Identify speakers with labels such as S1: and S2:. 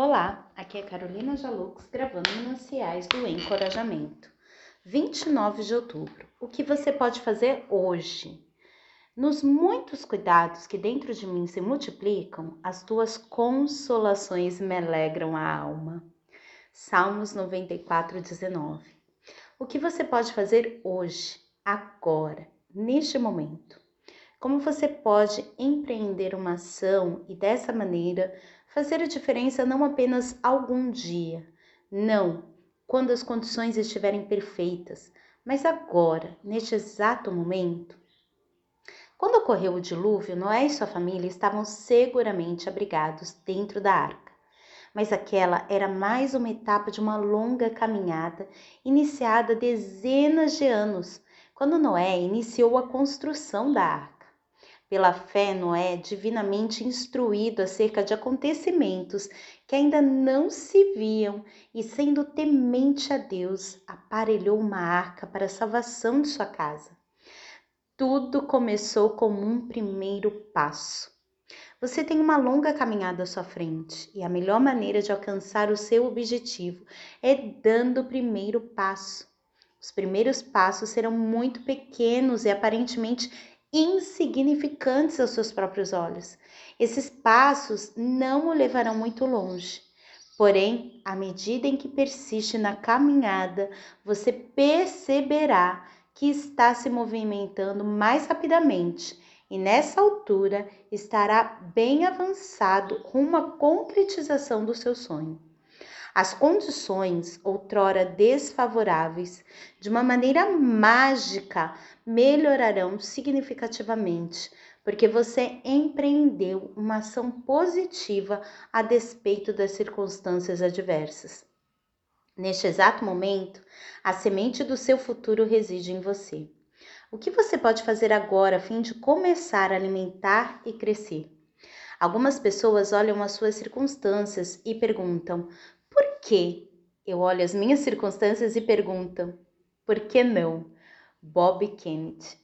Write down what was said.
S1: Olá, aqui é Carolina Jalux gravando Minuciais do Encorajamento. 29 de outubro. O que você pode fazer hoje? Nos muitos cuidados que dentro de mim se multiplicam, as tuas consolações me alegram a alma. Salmos 94, 19. O que você pode fazer hoje, agora, neste momento? Como você pode empreender uma ação e dessa maneira fazer a diferença não apenas algum dia, não, quando as condições estiverem perfeitas, mas agora, neste exato momento? Quando ocorreu o dilúvio, Noé e sua família estavam seguramente abrigados dentro da arca. Mas aquela era mais uma etapa de uma longa caminhada iniciada dezenas de anos, quando Noé iniciou a construção da arca. Pela fé, Noé, divinamente instruído acerca de acontecimentos que ainda não se viam e sendo temente a Deus, aparelhou uma arca para a salvação de sua casa. Tudo começou como um primeiro passo. Você tem uma longa caminhada à sua frente e a melhor maneira de alcançar o seu objetivo é dando o primeiro passo. Os primeiros passos serão muito pequenos e aparentemente insignificantes aos seus próprios olhos. Esses passos não o levarão muito longe. Porém, à medida em que persiste na caminhada, você perceberá que está se movimentando mais rapidamente e nessa altura estará bem avançado rumo à concretização do seu sonho. As condições, outrora desfavoráveis, de uma maneira mágica melhorarão significativamente, porque você empreendeu uma ação positiva a despeito das circunstâncias adversas. Neste exato momento, a semente do seu futuro reside em você. O que você pode fazer agora a fim de começar a alimentar e crescer? Algumas pessoas olham as suas circunstâncias e perguntam: que? Eu olho as minhas circunstâncias e pergunto: por que não? Bob Kennedy.